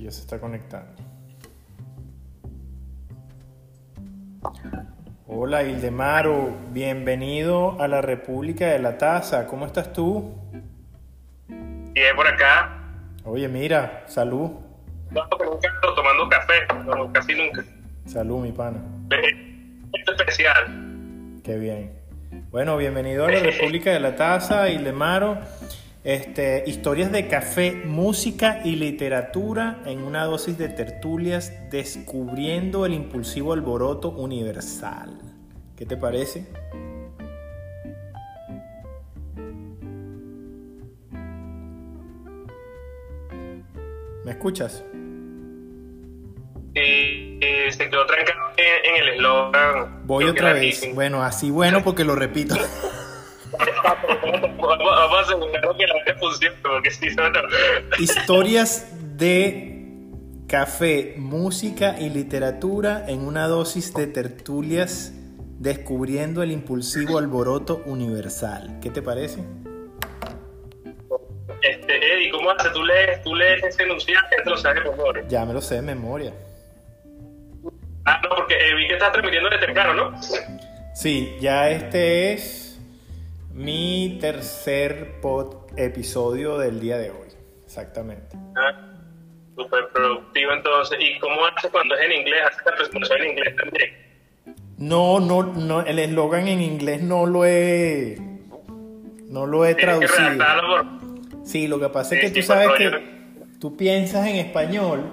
Ya se está conectando. Hola Ildemaro, bienvenido a la República de la Taza. ¿Cómo estás tú? Bien por acá. Oye, mira, salud. No, pero nunca ando tomando café, no, casi nunca. Salud, mi pana. Esto especial. Qué bien. Bueno, bienvenido a la República de la Taza, Ildemaro. Este, historias de café, música y literatura en una dosis de tertulias, descubriendo el impulsivo alboroto universal. ¿Qué te parece? ¿Me escuchas? Y se quedó trancado en, en el eslogan. Voy otra vez. Bueno, así bueno porque lo repito. Vamos, vamos a asegurarnos que la gente funcione, porque si no, no. Historias de café, música y literatura en una dosis de tertulias descubriendo el impulsivo alboroto universal. ¿Qué te parece? Este, Eddie, ¿cómo haces? ¿Tú lees, tú lees ese enunciado? Ya te lo sabes de memoria. Ya me lo sé de memoria. Ah, no, porque eh, vi que estás transmitiendo desde temprano, ¿no? Sí, ya este es mi tercer pod episodio del día de hoy. Exactamente. Ah, súper productivo entonces. ¿Y cómo haces cuando es en inglés? ¿Haces la presentación en inglés también? No, no, no, el eslogan en inglés no lo he, no lo he Tienes traducido. Sí, lo que pasa es que Sí, tú sabes que tú piensas en español,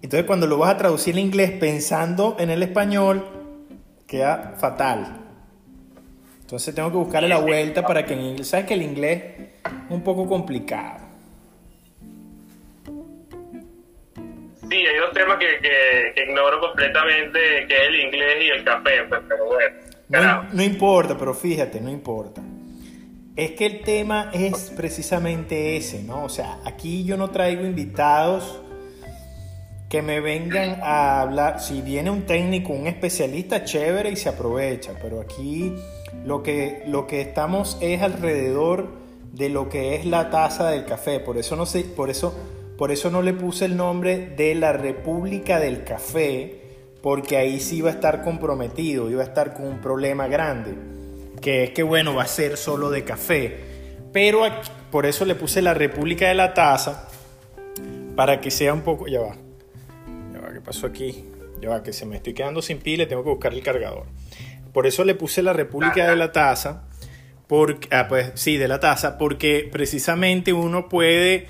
entonces cuando lo vas a traducir en inglés pensando en el español, queda fatal. Entonces tengo que buscarle la vuelta para que en inglés, sabes que el inglés es un poco complicado. Sí, hay dos temas que, que, que ignoro completamente, que es el inglés y el café, pues, pero bueno. No, no importa, pero fíjate, no importa. Es que el tema es precisamente ese, ¿no? O sea, aquí yo no traigo invitados que me vengan a hablar. Si viene un técnico, un especialista, chévere y se aprovecha. Pero aquí lo que, lo que estamos es alrededor de lo que es la taza del café. Por eso no sé, por eso, por eso no le puse el nombre de la República del Café, porque ahí sí iba a estar comprometido, iba a estar con un problema grande, que es que bueno, va a ser solo de café. Pero por eso le puse la República de la Taza, para que sea un poco, ya va, ya va, ¿qué pasó aquí? Ya va, que se me estoy quedando sin pila tengo que buscar el cargador. Por eso le puse la República de la Taza, porque, ah, pues sí, de la taza, porque precisamente uno puede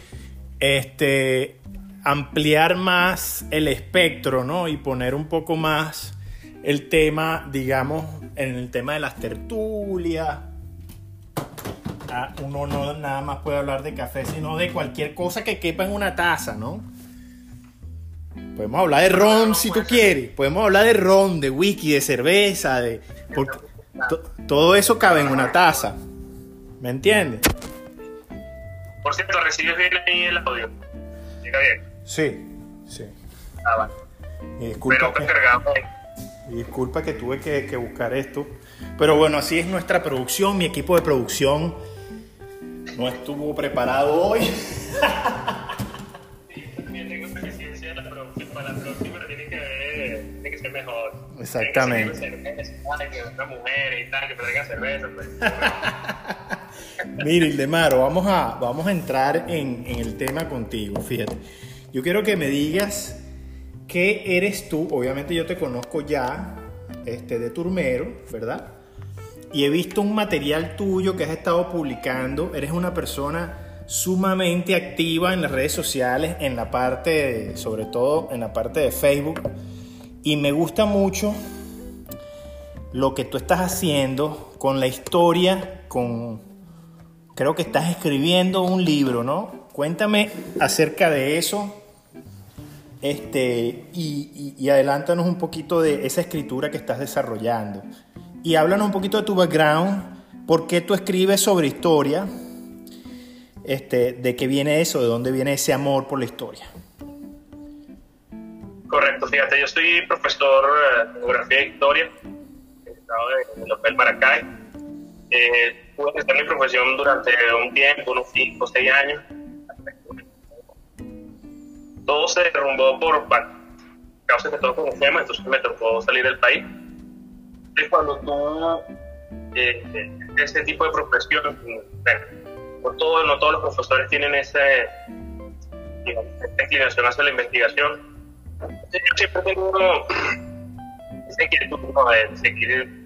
este, ampliar más el espectro, ¿no? Y poner un poco más el tema, digamos, en el tema de las tertulias. Ah, uno no nada más puede hablar de café, sino de cualquier cosa que quepa en una taza, ¿no? Podemos hablar de ron si tú quieres. Podemos hablar de ron, de whisky, de cerveza, de. porque todo eso cabe en una taza. ¿Me entiendes? Por cierto, ¿recibes bien ahí el audio? Llega bien. Sí, sí. Ah, vale. Y disculpa, Pero que, y disculpa que tuve que, que buscar esto. Pero bueno, así es nuestra producción. Mi equipo de producción no estuvo preparado hoy. mejor. Exactamente. Que cerveza, y tal, que cerveza. Pues. Mira, Ildemaro, vamos a, vamos a entrar en, en el tema contigo. Fíjate, yo quiero que me digas qué eres tú. Obviamente yo te conozco ya este, de Turmero, ¿verdad? Y he visto un material tuyo que has estado publicando. Eres una persona sumamente activa en las redes sociales, en la parte, de- sobre todo en la parte de Facebook. Y me gusta mucho lo que tú estás haciendo con la historia, con... Creo que estás escribiendo un libro, ¿no? Cuéntame acerca de eso. Este, y, adelántanos un poquito de esa escritura que estás desarrollando. Y háblanos un poquito de tu background, por qué tú escribes sobre historia, este, de qué viene eso, de dónde viene ese amor por la historia. Correcto, fíjate, yo soy profesor eh, de geografía e historia en el López Maracay. Eh, pude ejercer mi profesión durante un tiempo, unos 5 o 6 años. todo se derrumbó por causas que todos conocemos, entonces me tocó salir del país. Es cuando tú, eh, ese tipo de profesión, no, todo, no todos los profesores tienen esta inclinación hacia la investigación. Siempre tengo esa inquietud de seguir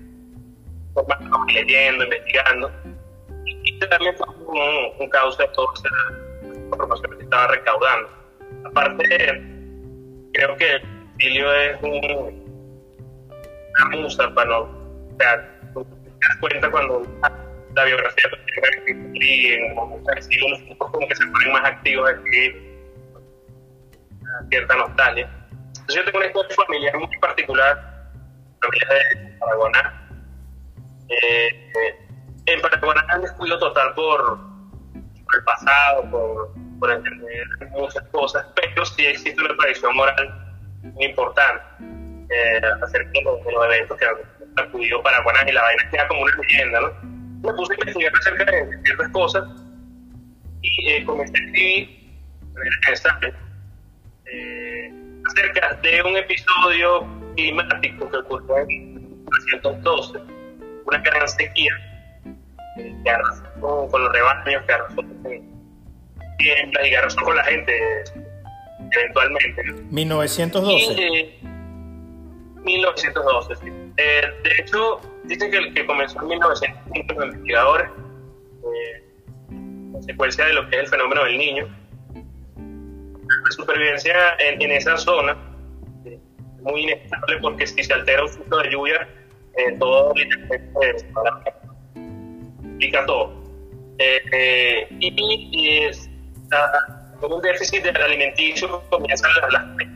leyendo, investigando, y también fue un, un causa de toda esa información que estaba recaudando. Aparte, creo que Emilio es un, una musa para no. O sea, te das cuenta cuando la biografía y en los tipos como que se ponen más activos aquí, cierta nostalgia. Entonces, yo tengo una historia familiar muy particular, familia de Paraguaná. Eh, en Paraguaná hay un descuido total por, por el pasado, por, por entender muchas cosas, pero sí existe una tradición moral muy importante eh, acerca de los, eventos que han acudido Paraguaná y la vaina queda como una leyenda, ¿no? Me puse a investigar acerca de ciertas cosas y eh, comencé a escribir eh, acerca de un episodio climático que ocurrió en 1912, una gran sequía eh, que arrasó con, los rebaños, que arrasó con tiendas y que arrasó con la gente eventualmente. 1912. 1912, sí. Eh, de hecho, dicen que, el que comenzó en 1905 los investigadores, eh, consecuencia de lo que es el fenómeno del niño. La supervivencia en, esa zona eh, muy inestable porque si se altera un ciclo de lluvia, eh, todo literalmente pica todo. Eh, y, es, un déficit alimenticio comienzan las, las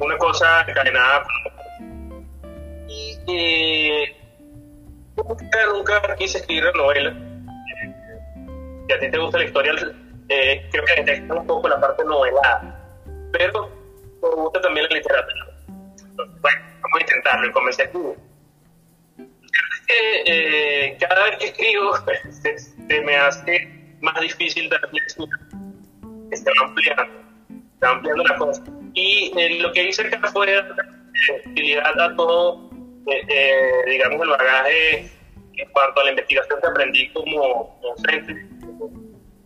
una cosa encadenada y, nunca, nunca quise escribir novela. Si a ti te gusta la historia eh, creo que detesta un poco la parte novelada pero me gusta también la literatura. Entonces, bueno, vamos a intentarlo y comencé a escribir eh, cada vez que escribo se, se me hace más difícil dar lectura, está ampliando, está ampliando la cosa. Y eh, lo que hice acá fue utilidad a todo, eh, eh, digamos, el bagaje en cuanto a la investigación que aprendí como docente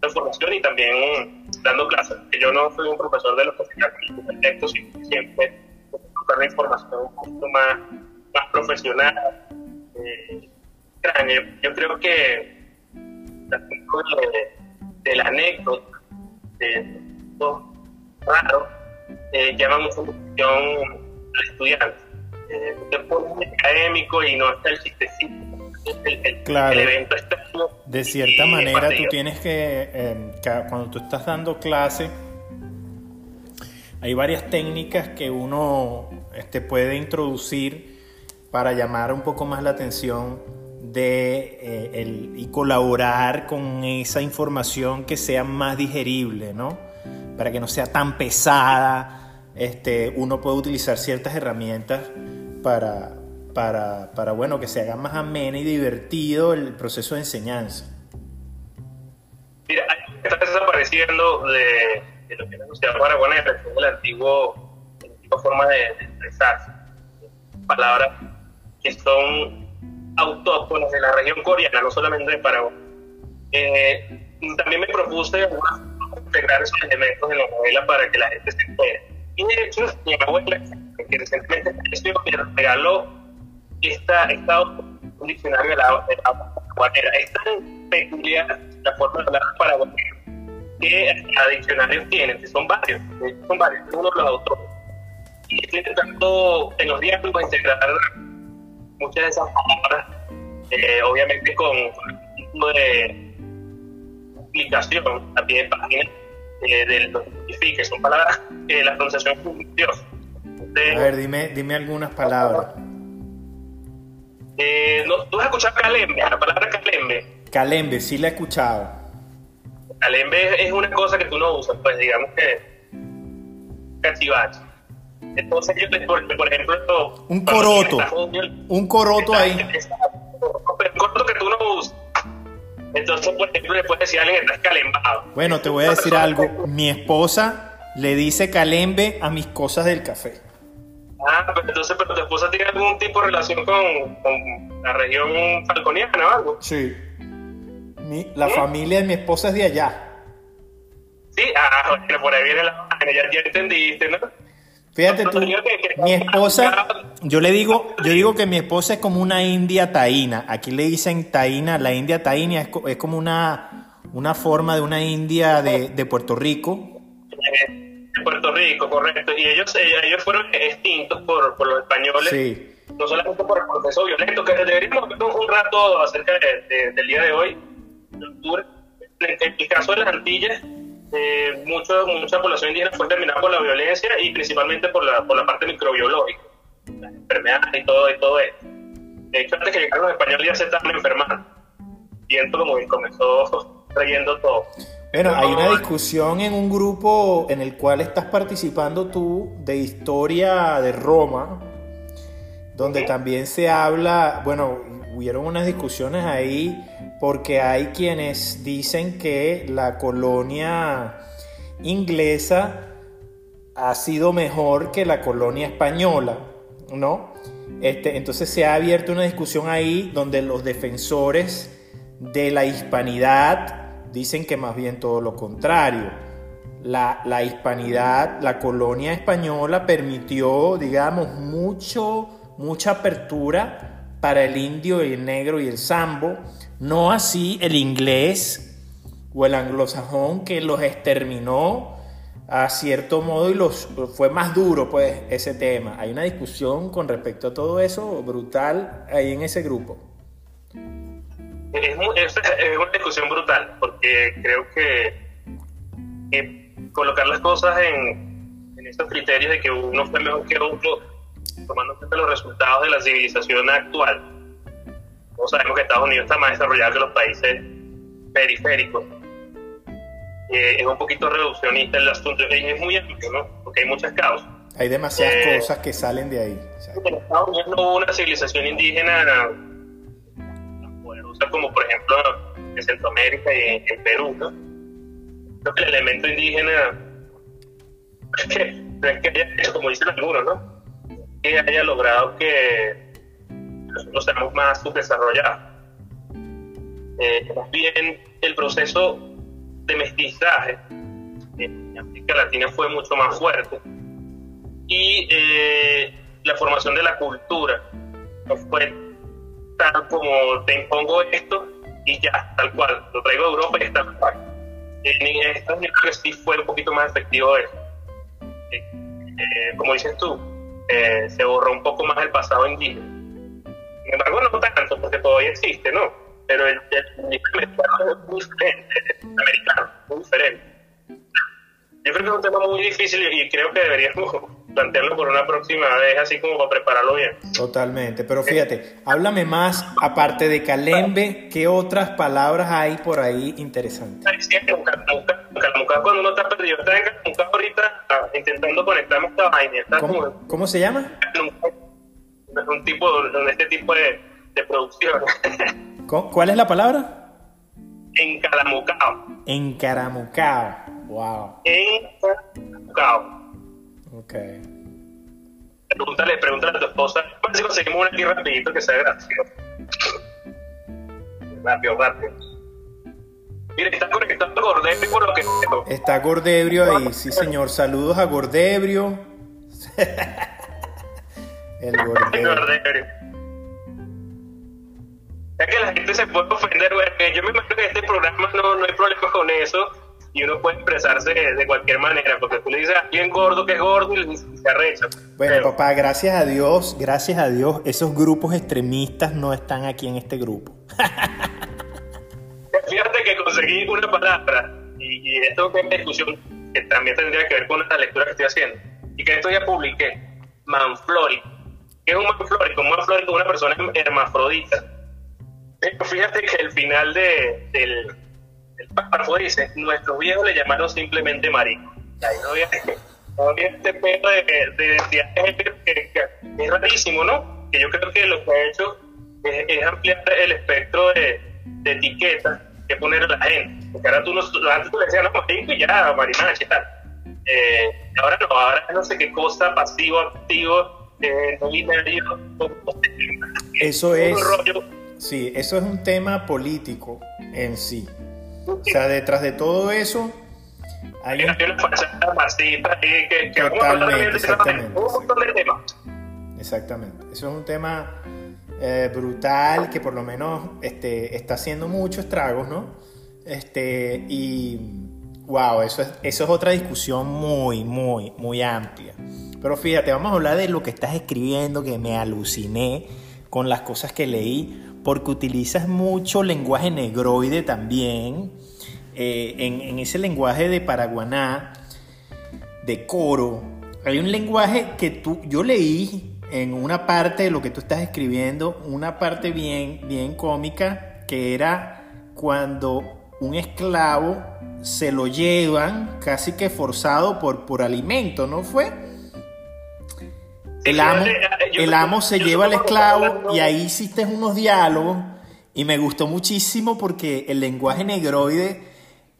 de formación y también dando clases, que yo no soy un profesor de los textos, sino siempre buscar la información un poquito más, más profesional. Eh, yo creo que de, de la anécdota, de todo raro, eh, llama mucho la atención al estudiante. Eh, te pones académico y no está el chistecito. El, el, Claro. el evento está De cierta manera, tú tienes que, eh, ca- cuando tú estás dando clase, hay varias técnicas que uno este, puede introducir para llamar un poco más la atención de, eh, el- y colaborar con esa información que sea más digerible, ¿no? Para que no sea tan pesada, este, uno puede utilizar ciertas herramientas para, para, para, bueno, que se haga más ameno y divertido el proceso de enseñanza. Mira, está desapareciendo de, de lo que es la sociedad paraguanera, que la antigua forma de, de expresarse. Palabras que son autóctonas de la región coreana, no solamente de Paraguay. Eh, también me propuse integrar esos elementos en la novela para que la gente se entere. Y de hecho, mi abuela, que recientemente falleció, me regaló esta, esta un diccionario de la, de la paraguanera. Es tan peculiar la forma de hablar paraguanero que a diccionarios tienen, que son varios, son varios, uno los autores. Y estoy intentando en los diálogos integrar muchas de esas palabras, eh, obviamente con, un tipo de explicación a pie de página eh, de que. Son palabras que la pronunciación es muy curiosa. Entonces, A ver, dime, dime algunas palabras. Eh, no, ¿Tú has escuchado calembe? La palabra calembe. Calembe, sí la he escuchado. Calembe es una cosa que tú no usas, pues digamos que cachivache. Entonces yo, por, por ejemplo... Un coroto. estás Un coroto ahí. Un coroto que tú no usas. Entonces por ejemplo, le puedes decir a alguien que está calembado. Bueno, te voy a decir algo. Mi esposa le dice calembe a mis cosas del café. Ah, pero entonces, pero tu esposa tiene algún tipo de relación con, con la región falconiana o algo. Sí. Mi- la familia de mi esposa es de allá. Sí, ah, bueno, por ahí viene la ya, ya entendiste, ¿no? Fíjate tú, mi esposa, yo le digo, yo digo que mi esposa es como una india taína. Aquí le dicen taína, la india taína es, es como una, una forma de una india de, de Puerto Rico. Puerto Rico, correcto. Y ellos, eh, ellos fueron extintos por, por los españoles. Sí. no solamente por el proceso violento, que deberíamos ver un rato acerca de- de- del día de hoy. En el caso de las Antillas, eh, mucho- mucha población indígena fue terminada por la violencia y principalmente por la, por la parte microbiológica, las enfermedades y todo, y todo esto. De hecho, antes que llegaran los españoles ya se estaban enfermando. Siento como que comenzó trayendo todo. Bueno, hay una discusión en un grupo en el cual estás participando tú de historia de Roma, donde también se habla, bueno, hubieron unas discusiones ahí porque hay quienes dicen que la colonia inglesa ha sido mejor que la colonia española, ¿no? Este, entonces se ha abierto una discusión ahí donde los defensores de la hispanidad dicen que más bien todo lo contrario. La, la hispanidad, la colonia española permitió, digamos, mucho, mucha apertura para el indio, el negro y el sambo, no así el inglés o el anglosajón que los exterminó a cierto modo y los fue más duro pues ese tema. Hay una discusión con respecto a todo eso brutal ahí en ese grupo. Es, es- es una discusión brutal, porque creo que, que colocar las cosas en, en esos criterios de que uno fue mejor que otro, tomando en cuenta los resultados de la civilización actual. Todos sabemos que Estados Unidos está más desarrollado que los países periféricos. Eh, es un poquito reduccionista el asunto, es muy amplio, ¿no? Porque hay muchas causas. Hay demasiadas Eh, cosas que salen de ahí. En Estados Unidos no hubo una civilización indígena como, por ejemplo, en Centroamérica y en, Perú. ¿no? Creo que el elemento indígena es que, haya como dicen algunos, ¿no? que haya logrado que nosotros seamos más subdesarrollados. Eh, más bien, el proceso de mestizaje en América Latina fue mucho más fuerte y eh, la formación de la cultura fue como te impongo esto y ya, tal cual, lo traigo de Europa y tal cual. En Estados Unidos creo que sí fue un poquito más efectivo eso. Eh, eh, como dices tú, eh, se borró un poco más el pasado indígena. Sin embargo, no tanto, porque todavía existe, ¿no? Pero el, el es muy diferente, americano, muy diferente. Yo creo que es un tema muy difícil y creo que deberíamos plantearlo por una próxima vez, así como para prepararlo bien. Totalmente, pero fíjate, háblame más, aparte de calembe, ¿qué otras palabras hay por ahí interesantes? En Calamuca, cuando uno está perdido, está en Calamuca ahorita ah, intentando conectarme a esta vaina, ¿Cómo, cómo se llama? en un tipo de este tipo de, de producción ¿Cu- ¿Cuál es la palabra? en Calamucao, Encaramucao. Wow. en Calamucao. Ok. Pregúntale, pregúntale a tu esposa, ver si conseguimos una aquí rapidito que sea gracioso. Rápido, rápido. Mira, está conectando Gordete por lo que veo. Está Gordebrio ahí, sí señor. Saludos a Gordebrio. El Gordebrio. Es que la gente se puede ofender, güey. Yo me imagino que en este programa no, no hay problema con eso y uno puede expresarse de, cualquier manera, porque tú le dices a alguien gordo que es gordo y se arrecha. Bueno, Pero- papá, gracias a Dios, gracias a Dios, esos grupos extremistas no están aquí en este grupo. Fíjate que conseguí una palabra, y, y esto es una discusión que también tendría que ver con la lectura que estoy haciendo, y que esto ya publiqué, manflórico. ¿Qué es un manflórico? Un manflórico es una persona hermafrodita. Pero fíjate que el final de, del, del párrafo dice, nuestros viejos le llamaron simplemente marico. Y Ahí no había, no había este pedo de, de identidad de que es rarísimo, ¿no? Que yo creo que lo que ha hecho es, es ampliar el espectro de, de etiquetas que poner a la gente. Porque ahora tú no, antes tú le decías, no, marico, ya, marimacha y tal. Eh, ahora no, ahora no sé qué cosa, pasivo, activo, eh, no binario. Eso es. Sí, eso es un tema político en sí. O sea, detrás de todo eso hay que Totalmente, exactamente. Exactamente. Eso es un tema eh, brutal que por lo menos este, está haciendo muchos estragos, ¿no? Este, y wow, eso es, eso es otra discusión muy, muy, muy amplia. Pero fíjate, vamos a hablar de lo que estás escribiendo, que me aluciné con las cosas que leí, porque utilizas mucho lenguaje negroide también, eh, en, ese lenguaje de paraguaná, de coro. Hay un lenguaje que tú, yo leí en una parte de lo que tú estás escribiendo, una parte bien, bien cómica, que era cuando un esclavo se lo llevan casi que forzado por, por alimento, ¿no fue? El amo, el amo se lleva al esclavo y ahí hiciste unos diálogos y me gustó muchísimo porque el lenguaje negroide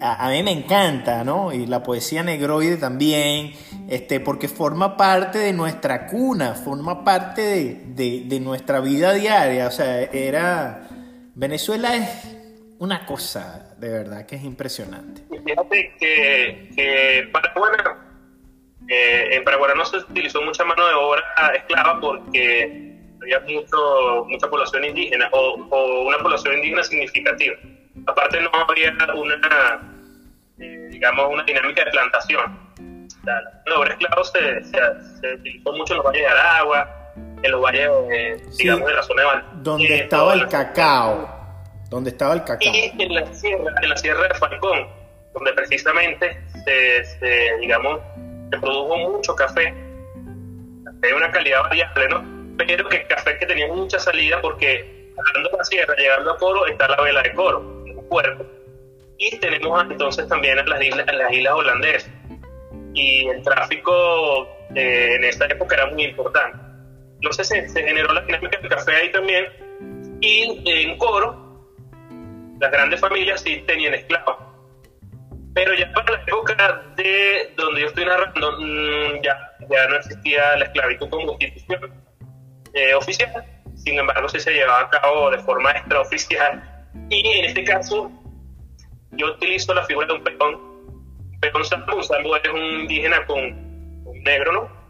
a, mí me encanta, ¿no? Y la poesía negroide también, este, porque forma parte de nuestra cuna, forma parte de, nuestra vida diaria. O sea, era. Venezuela es una cosa, de verdad, que es impresionante. Fíjate que, que Paraguay, eh, en Paraguay no se utilizó mucha mano de obra esclava porque había mucho, mucha población indígena o, o una población indígena significativa. Aparte no había una digamos, una dinámica de plantación. La obra esclavo se, se, utilizó mucho en los valles de Aragua, en los valles, digamos, de la zona de Val Donde estaba el cacao. Donde estaba el cacao. Y en la sierra, en la sierra de Falcón, donde precisamente se, digamos, se produjo mucho café. De una calidad variable, ¿no? Pero que café que tenía mucha salida porque, hablando de la sierra, llegando a Coro, está la vela de Coro, un puerto y tenemos entonces también en las islas, las islas holandesas. Y el tráfico eh, en esta época era muy importante. Entonces se, se, generó la dinámica del café ahí también. Y en Coro, las grandes familias sí tenían esclavos. Pero ya para la época de donde yo estoy narrando, mm, ya, ya no existía la esclavitud como institución eh, oficial. Sin embargo, sí se llevaba a cabo de forma extraoficial. Y en este caso, yo utilizo la figura de un peón. Peón Sambo, un Sambo es un indígena con, un negro, ¿no?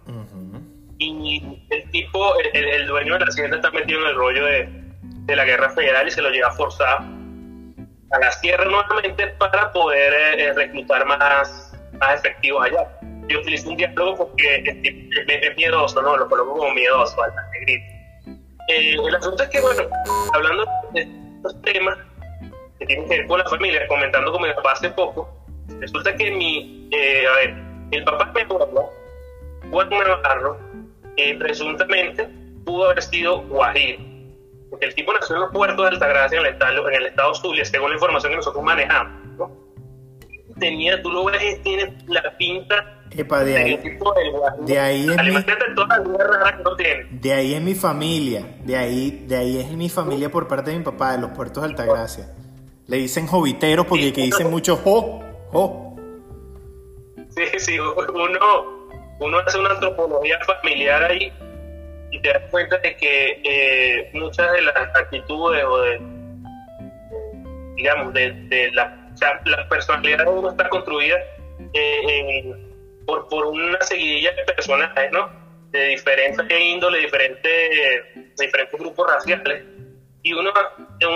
Y el tipo, el, dueño de la hacienda está metido en el rollo de, de, la guerra federal y se lo lleva a forzar a la sierra nuevamente para poder eh, eh, reclutar más, más efectivos allá. Yo utilizo un diálogo porque es, miedoso, ¿no? Lo coloco como miedoso al negrito. Eh, el asunto es que, bueno, hablando de estos temas, que tiene que ver con la familia, comentando con mi papá hace poco, resulta que mi, eh, a ver, el papá me abuelo, Juan Navarro, eh, presuntamente pudo haber sido guajir, porque el tipo nació en los puertos de Altagracia, en el estado, en el estado Zulia, según la información que nosotros manejamos. Tenía, tú lo ves, tiene la pinta Epa, de ahí, de ahí es mi, de ahí es mi familia, de ahí, de ahí es mi familia por parte de mi papá, de los puertos de Altagracia. Le dicen joviteros porque que dicen mucho jo, jo. Sí, sí, uno, uno hace una antropología familiar ahí te das cuenta de que eh, muchas de las actitudes o de, digamos, de, la, la, personalidad de uno está construida eh, por, por una seguidilla de personajes, ¿no? De diferentes índole, diferentes, de diferentes grupos raciales y uno,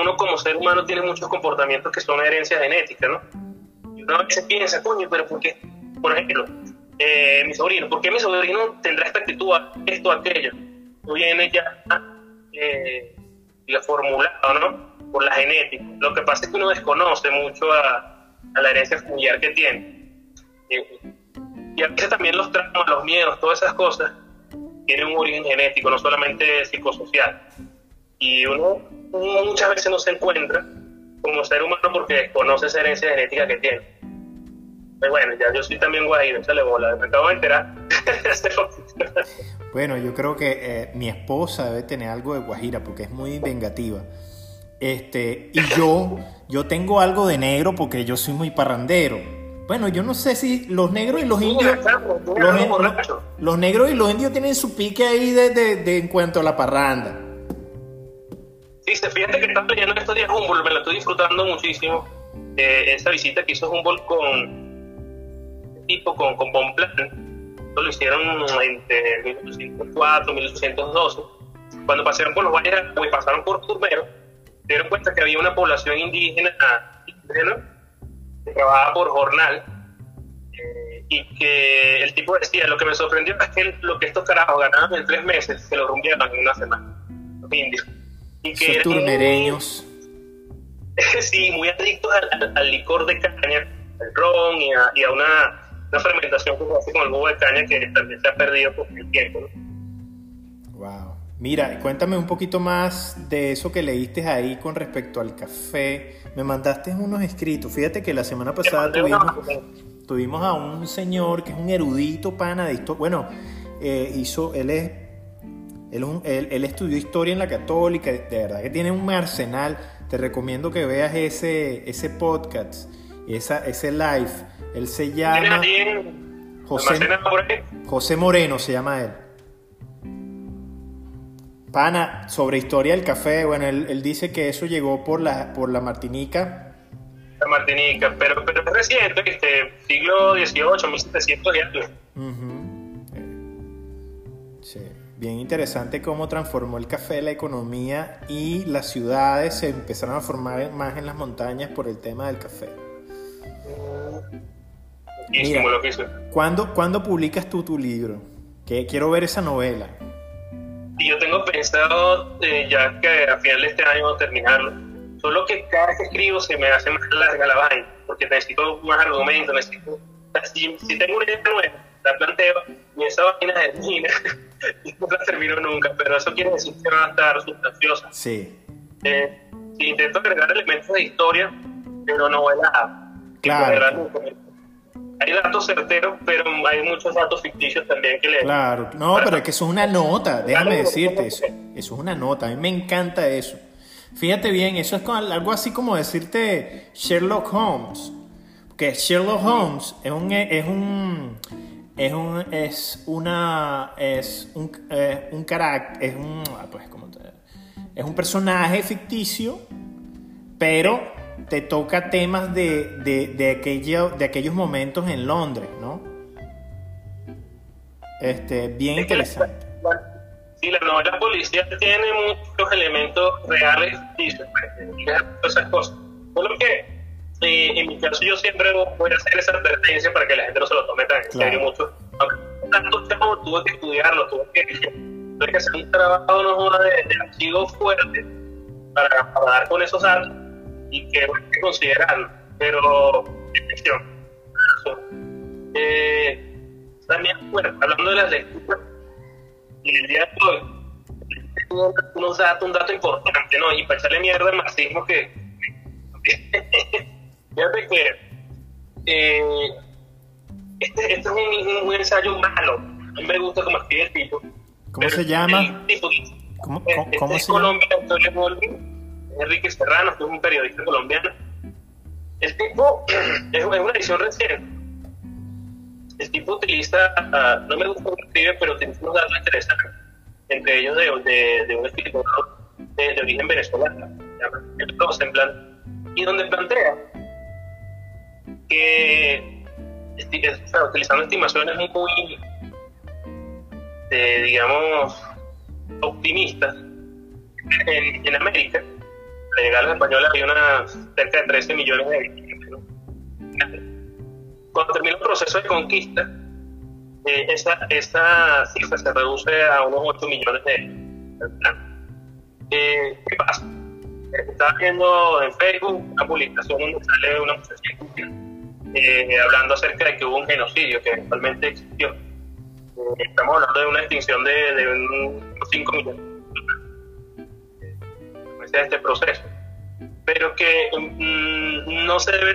uno como ser humano tiene muchos comportamientos que son herencia genética, ¿no? Y uno a veces piensa, coño, pero ¿por qué? Por ejemplo, eh, mi sobrino, ¿por qué mi sobrino tendrá esta actitud, esto, aquello? No viene ya eh, formulado, ¿no? Por la genética. Lo que pasa es que uno desconoce mucho a, la herencia familiar que tiene. Eh, y a veces también los traumas, los miedos, todas esas cosas tienen un origen genético, no solamente psicosocial. Y uno muchas veces no se encuentra como ser humano porque desconoce esa herencia genética que tiene. Pues bueno, ya yo soy también guajiro, échale bola, me acabo de enterar. bueno, yo creo que eh, mi esposa debe tener algo de guajira porque es muy vengativa. Este, y yo, yo tengo algo de negro porque yo soy muy parrandero. Bueno, yo no sé si los negros y los indios. Los, los negros y los indios tienen su pique ahí de, de, en cuanto a la parranda. Sí, fíjate que estás leyendo estos días Humboldt, me lo estoy disfrutando muchísimo. Eh, esa visita que hizo Humboldt con tipo con, con Bonpland. Lo hicieron entre 1804 y 1812. Cuando pasaron por los valles pues pasaron por Turmero, dieron cuenta que había una población indígena, indígena que trabajaba por jornal eh, y que el tipo decía, lo que me sorprendió es que lo que estos carajos ganaban en tres meses se lo rumbiaban en una semana, los indios. Y que turmereños. sí, muy adictos al, licor de caña, al ron y a, y a una, una, fermentación que se hace con el jugo de caña que también se ha perdido por el tiempo. Wow. Mira, cuéntame un poquito más de eso que leíste ahí con respecto al café. Me mandaste unos escritos. Fíjate que la semana pasada tuvimos, a un señor que es un erudito pana de historia. Bueno, eh, hizo, él es él, estudió historia en la católica, de verdad que tiene un arsenal. Te recomiendo que veas ese, ese podcast, esa, ese live. Él se llama José, José Moreno, se llama él. Pana, sobre historia del café, bueno, él, dice que eso llegó por la, por la Martinica. La Martinica, pero, pero es reciente, este, siglo XVIII, 1700 y algo. Sí, bien interesante cómo transformó el café la economía y las ciudades se empezaron a formar más en las montañas por el tema del café. Mira, lo que ¿cuándo, ¿Cuándo publicas tú tu libro? Que quiero ver esa novela. Y yo tengo pensado eh, ya que a final de este año terminarlo. Solo que cada vez que escribo se me hace más larga la vaina, porque necesito más argumentos, necesito... Si, tengo una idea nueva, la planteo y esa vaina termina y no la termino nunca, pero eso quiere decir que va a estar sustanciosa. Sí. Eh, intento agregar elementos de historia, pero novela. Claro hay datos certeros, pero hay muchos datos ficticios también que le... Claro, no, pero es que eso es una nota, déjame decirte eso. Eso es una nota, a mí me encanta eso. Fíjate bien, eso es algo así como decirte Sherlock Holmes. Porque Sherlock Holmes es un es un es un es una es un, un carácter, es un ah, pues como es un personaje ficticio, pero te toca temas de, de, de, aquello, de aquellos momentos en Londres, ¿no? Este, bien interesante. Sí, la novela policial tiene muchos elementos reales y esas cosas. Solo que eh, en mi caso yo siempre voy a hacer esa advertencia para que la gente no se lo tome tan en serio mucho. Tanto tiempo tuve que estudiarlo, tuve que, tuve que hacer un trabajo no, de, de archivo fuerte para, para dar con esos datos y que hay que considerarlo. Pero, eh, también, bueno, hablando de las lecturas, el día de hoy, unos datos, un dato importante, ¿no? Y para echarle mierda al marxismo que. fíjate que. Eh, este, este, es un, un, ensayo malo. A mí me gusta como escribe el tipo. ¿Cómo se llama? ¿Cómo, cómo, cómo este se Colombia, llama? Enrique Serrano, que es un periodista colombiano. El tipo es una edición reciente. El tipo utiliza, ah, no me gusta cómo escribe, pero tiene unos datos interesantes, entre ellos de, de, un escritor de, origen venezolano, el Rosenblatt, y donde plantea que, utilizando estimaciones muy, digamos, optimistas, en, en América, la llegada de los españoles había una, cerca de 13 millones de víctimas. Cuando termina el proceso de conquista, eh, esa, esa, cifra se reduce a unos 8 millones de eh, ¿Qué pasa? Estaba viendo en Facebook una publicación donde sale una muchacha eh, hablando acerca de que hubo un genocidio que eventualmente existió. estamos hablando de una extinción de, de unos 5 millones de este proceso, pero que mm, no se debe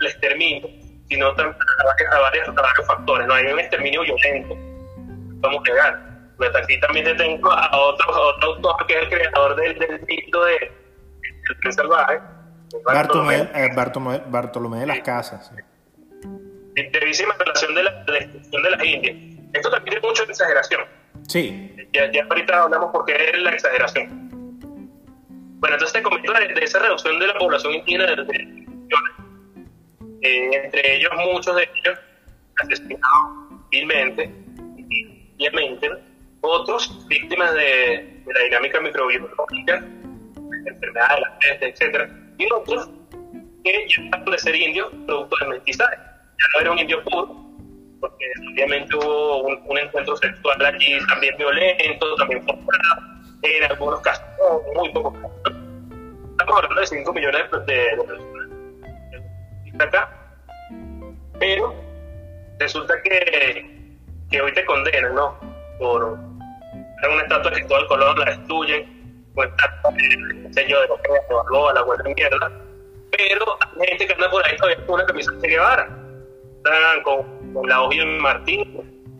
al exterminio, sino a varios, a, varios, factores. No hay un exterminio violento, vamos a negar. Pues aquí también tengo a otro, otro autor que es el creador del, del mito de, el tren salvaje. Bartolomé, Bartolomé, Bartolomé, de las Casas. Brevísima relación de la destrucción de las Indias. Esto también tiene mucho exageración. Sí. Ya, ya ahorita hablamos por qué es la exageración. Bueno, entonces te comento de, esa reducción de la población indígena de, de eh, entre ellos muchos de ellos asesinados vilmente, obviamente, otros víctimas de, la dinámica microbiológica, enfermedades, la peste, etc. Y otros que llegaron de ser indios producto del mestizaje. Ya no era un indio puro, porque obviamente hubo un, un encuentro sexual allí también violento, también forzado, en algunos casos, muy pocos casos. Estamos hablando de 5 millones de, de acá, pero resulta que, que hoy te condenan, ¿no? Por una estatua de Cristóbal Colón, la destruyen, una estatua de sello de López de Balboa, la en mierda, pero hay gente que anda por ahí todavía con una camisa de Guevara, con, con la en Martín,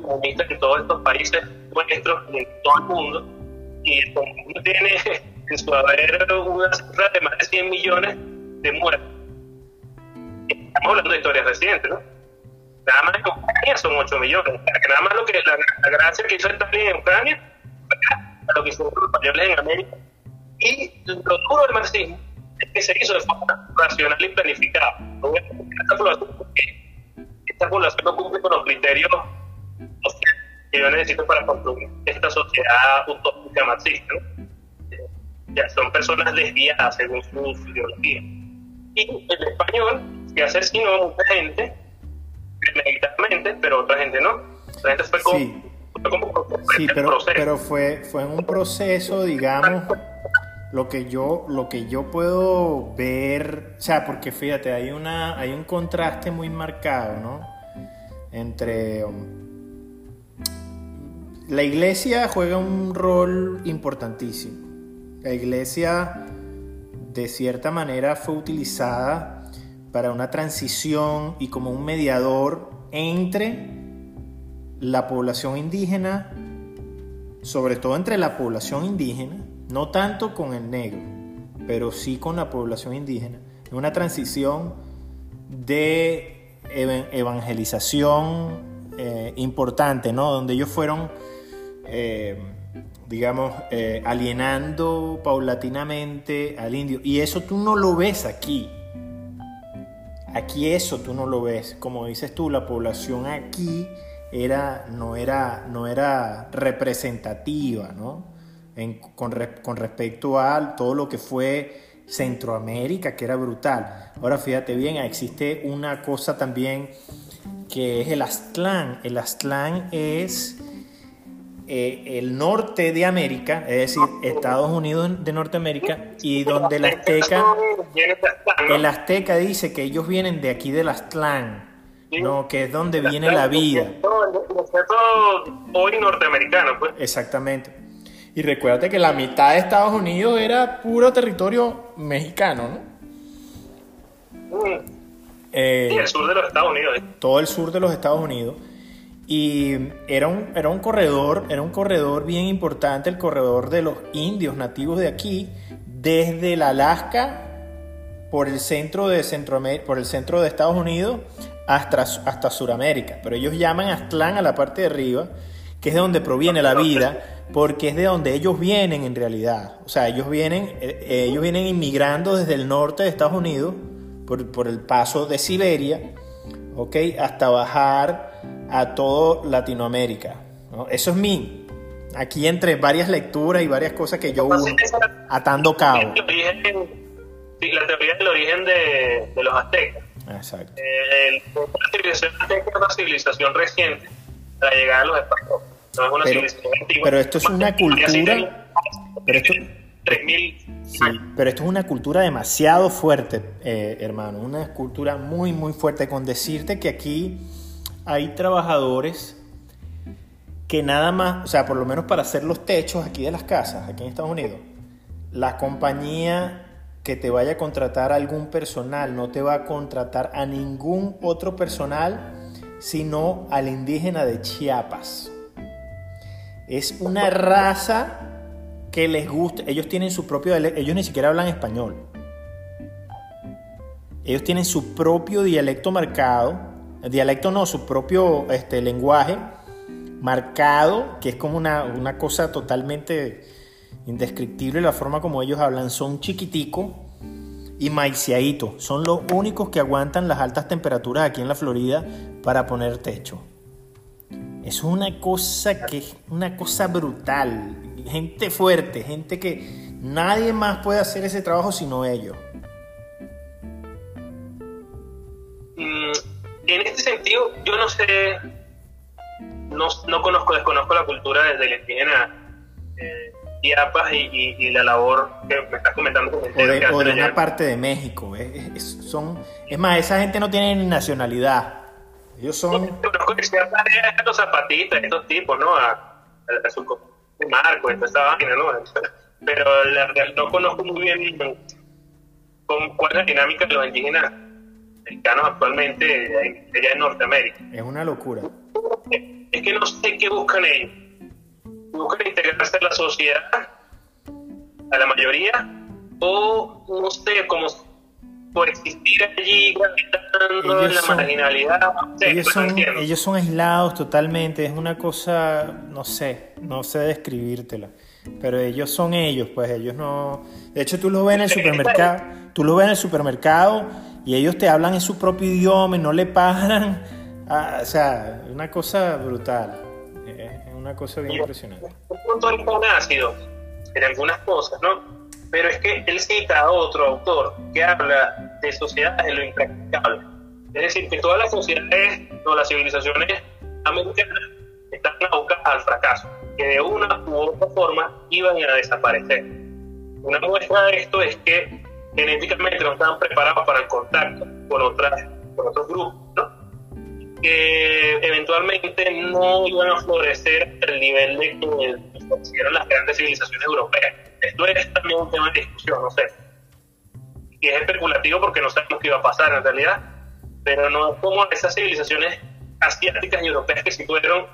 comunistas en todos estos países nuestros en todo el mundo, y el comunismo tiene en su haber una cifra de más de 100 millones de muertos estamos hablando de historias recientes, ¿no? Nada más en Ucrania son 8 millones. Nada más lo que la, la gracia que hizo Stalin en Ucrania, lo que hicieron los españoles en América. Y lo duro del marxismo es que se hizo de forma racional y planificada. Esta población, esta población no cumple con los criterios que yo necesito para construir esta sociedad utópica marxista. ¿no? Ya son personas desviadas según su ideología. Y el español que asesinó a mucha gente premeditadamente, pero otra gente no. La gente fue como, Sí. fue como Sí, pero, proceso. pero fue, fue en un proceso, digamos, lo que yo, lo que yo puedo ver, o sea, porque fíjate, hay una, hay un contraste muy marcado, ¿no? Entre la iglesia juega un rol importantísimo. La iglesia, de cierta manera, fue utilizada para una transición y como un mediador entre la población indígena, sobre todo entre la población indígena, no tanto con el negro, pero sí con la población indígena, en una transición de evan- evangelización eh, importante, ¿no? Donde ellos fueron, eh, digamos, eh, alienando paulatinamente al indio. Y eso tú no lo ves aquí. Aquí eso tú no lo ves. Como dices tú, la población aquí era, no, era, no era representativa, ¿no? Con, con respecto a todo lo que fue Centroamérica, que era brutal. Ahora fíjate bien, existe una cosa también que es el Aztlán. El Aztlán es eh, el norte de América, es decir, Estados Unidos de Norteamérica, y donde el azteca... El azteca dice que ellos vienen de aquí del Aztlán, ¿no? que es donde viene la vida. Hoy norteamericano, pues. Exactamente. Y recuérdate que la mitad de Estados Unidos era puro territorio mexicano, ¿no? Eh, Sí, el sur de los Estados Unidos. ¿eh? todo el sur de los Estados Unidos. Y era un, era un corredor, era un corredor bien importante, el corredor de los indios nativos de aquí, desde el Alaska por el centro de Centroamérica, por el centro de Estados Unidos hasta, hasta Sudamérica. Pero ellos llaman Aztlán a la parte de arriba, que es de donde proviene la vida, porque es de donde ellos vienen en realidad. O sea, ellos vienen, eh, eh, ellos vienen inmigrando desde el norte de Estados Unidos, por, por el paso de Siberia, ¿ok? Hasta bajar a todo Latinoamérica. ¿no? Eso es mi. Aquí entre varias lecturas y varias cosas que yo uno, atando cabo. Sí, la teoría del origen de, de los aztecas. Exacto. Eh, el- la civilización azteca es una civilización reciente la llegada de los españoles. No es una Pero- civilización antigua. pero esto es una cultura- pero esto- 3000 Sí, pero esto es una cultura demasiado fuerte, eh, hermano. Una cultura muy, muy fuerte. Con decirte que aquí hay trabajadores que nada más, o sea, por lo menos para hacer los techos aquí de las casas, aquí en Estados Unidos, la compañía que te vaya a contratar a algún personal no te va a contratar a ningún otro personal, sino al indígena de Chiapas. Es una raza que les gusta, ellos tienen su propio, ellos ni siquiera hablan español. Ellos tienen su propio dialecto marcado, dialecto no, su propio este, lenguaje marcado, que es como una, una cosa totalmente indescriptible la forma como ellos hablan. Son chiquiticos y maiciaditos. Son los únicos que aguantan las altas temperaturas aquí en la Florida para poner techo. Es una cosa que es una cosa brutal. Gente fuerte, gente que nadie más puede hacer ese trabajo sino ellos. En este sentido, yo no sé, no, no conozco, desconozco la cultura desde el indígena eh, y, la labor que me estás comentando. O de, o de una parte de México. Es, son, es más, esa gente no tiene nacionalidad. Ellos son. Conozco que los zapatistas, estos tipos, ¿no? A, a, su marco, esta vaina, ¿no? Pero la, no conozco muy bien cuál es la dinámica de los indígenas mexicanos actualmente allá en Norteamérica. Es una locura. Es que no sé qué buscan ellos. Buscan integrarse a la sociedad, a la mayoría, o no sé, como por existir allí gravitando en la marginalidad. ellos, son, ellos son aislados totalmente, es una cosa, no sé, no sé describírtela. Pero ellos son ellos, pues ellos no... De hecho, tú los ves en el supermercado, tú los ves en el supermercado y ellos te hablan en su propio idioma y no le pagan. o sea, una cosa brutal. Es una cosa bien impresionante. Un punto ácido en algunas cosas, ¿no? Pero es que él cita a otro autor que habla de sociedades en lo impracticable. Es decir, que todas las sociedades o las civilizaciones americanas están abocadas al fracaso, que de una u otra forma iban a desaparecer. Una muestra de esto es que genéticamente no estaban preparados para el contacto con, otras, con otros grupos, ¿no? que eventualmente no iban a florecer al nivel de que hicieron las grandes civilizaciones europeas esto es también un tema de discusión, no sé. Y es especulativo porque no sabemos qué iba a pasar en realidad, pero no es como esas civilizaciones asiáticas y europeas que sí pudieron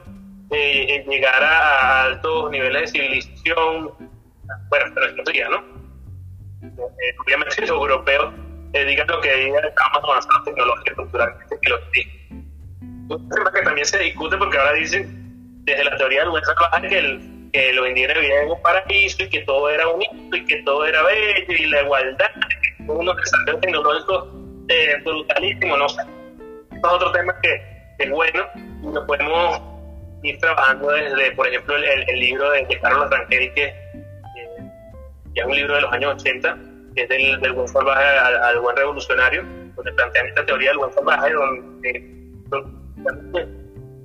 eh, llegar a, altos niveles de civilización, bueno, pero es teoría, ¿no? Eh, obviamente los europeos eh, digan lo que digan, están más avanzados tecnológicamente culturalmente que los Un tema que también se discute porque ahora dicen, desde la teoría del buen salvaje, que el que los indígenas vivían en un paraíso y que todo era bonito y que todo era bello y la igualdad, unos desarrollos tecnológicos eh, brutalísimos, no sé. es otro tema que es bueno y lo podemos ir trabajando desde, por ejemplo, el, libro de, Carlos Rangel, que, es un libro de los años 80, que es del, buen salvaje al, buen revolucionario, donde plantean esta teoría del buen salvaje, donde, donde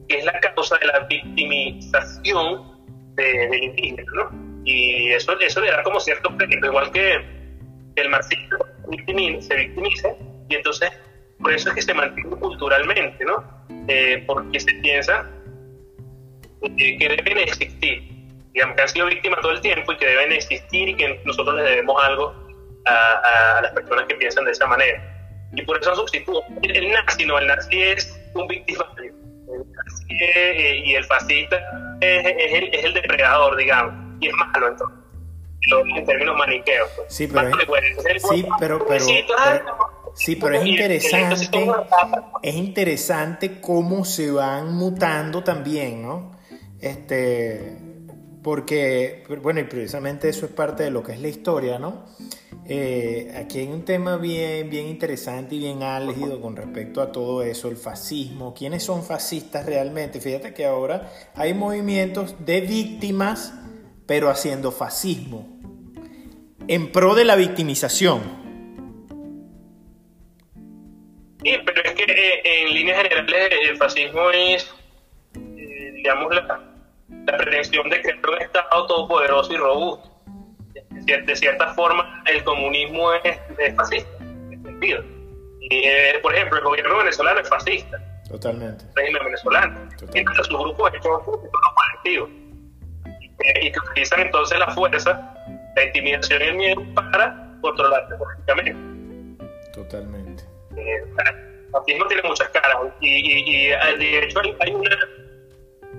que es la causa de la victimización del indígena, ¿no? Y eso, eso le da como cierto crédito, igual que el marxismo se victimiza, y entonces por eso es que se mantiene culturalmente, ¿no? Eh, porque se piensa que, deben existir, digamos que han sido víctimas todo el tiempo y que deben existir y que nosotros les debemos algo a, las personas que piensan de esa manera. Y por eso han substituido. El, nazi no, el nazi es un victimario. El nazi eh, y el fascista es, el, depredador, digamos, y es malo entonces, en términos maniqueos. Pues. Sí, pero, es, sí, pero, pero, sí, pero es interesante, es interesante cómo se van mutando también, ¿no? Este, porque, bueno, y precisamente eso es parte de lo que es la historia, ¿no? Eh, aquí hay un tema bien, bien interesante y bien álgido con respecto a todo eso, el fascismo. ¿Quiénes son fascistas realmente? Fíjate que ahora hay movimientos de víctimas, pero haciendo fascismo, en pro de la victimización. Sí, pero es que eh, en líneas generales el fascismo es, eh, digamos, la, la pretensión de crear un Estado todopoderoso y robusto de cierta forma el comunismo es, fascista, en sentido. Y, eh, por ejemplo, el gobierno venezolano es fascista. Totalmente. El régimen venezolano. Totalmente. Entonces sus grupos son colectivos. Y, y que utilizan entonces la fuerza, la intimidación y el miedo para controlar políticamente. Totalmente. Eh, el fascismo tiene muchas caras. Y, y, y de hecho hay, una...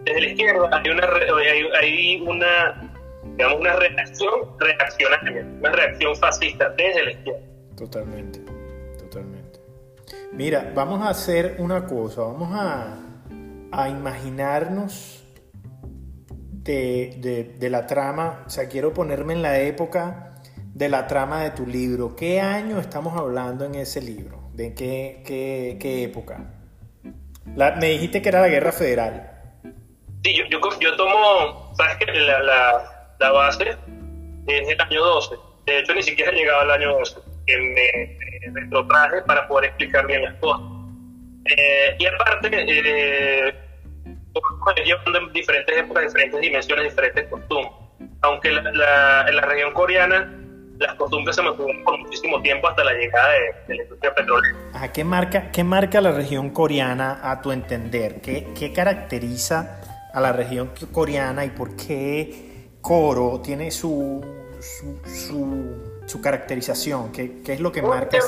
Desde la izquierda hay una, hay, hay una digamos, una reacción reaccionaria, una reacción fascista desde la izquierda. Totalmente, totalmente. Mira, vamos a hacer una cosa, vamos a, a imaginarnos de, de, la trama, o sea, quiero ponerme en la época de la trama de tu libro. ¿Qué año estamos hablando en ese libro? ¿De qué, qué, qué época? me dijiste que era la Guerra Federal. Sí, yo, yo, tomo, sabes que la, la, la, base es el año 12. De hecho, ni siquiera he llegado al año 12, que me, me retrotraje para poder explicar bien las cosas. Eh, y aparte, eh, llevan diferentes épocas, diferentes dimensiones, diferentes costumbres. Aunque la, la, en la región coreana las costumbres se mantuvieron por muchísimo tiempo hasta la llegada de, la industria petrolera. ¿qué, marca, ¿Qué marca la región coreana a tu entender? ¿Qué, ¿Qué caracteriza a la región coreana y por qué Coro tiene su, su, su, caracterización? ¿Qué, ¿Qué, es lo que marca?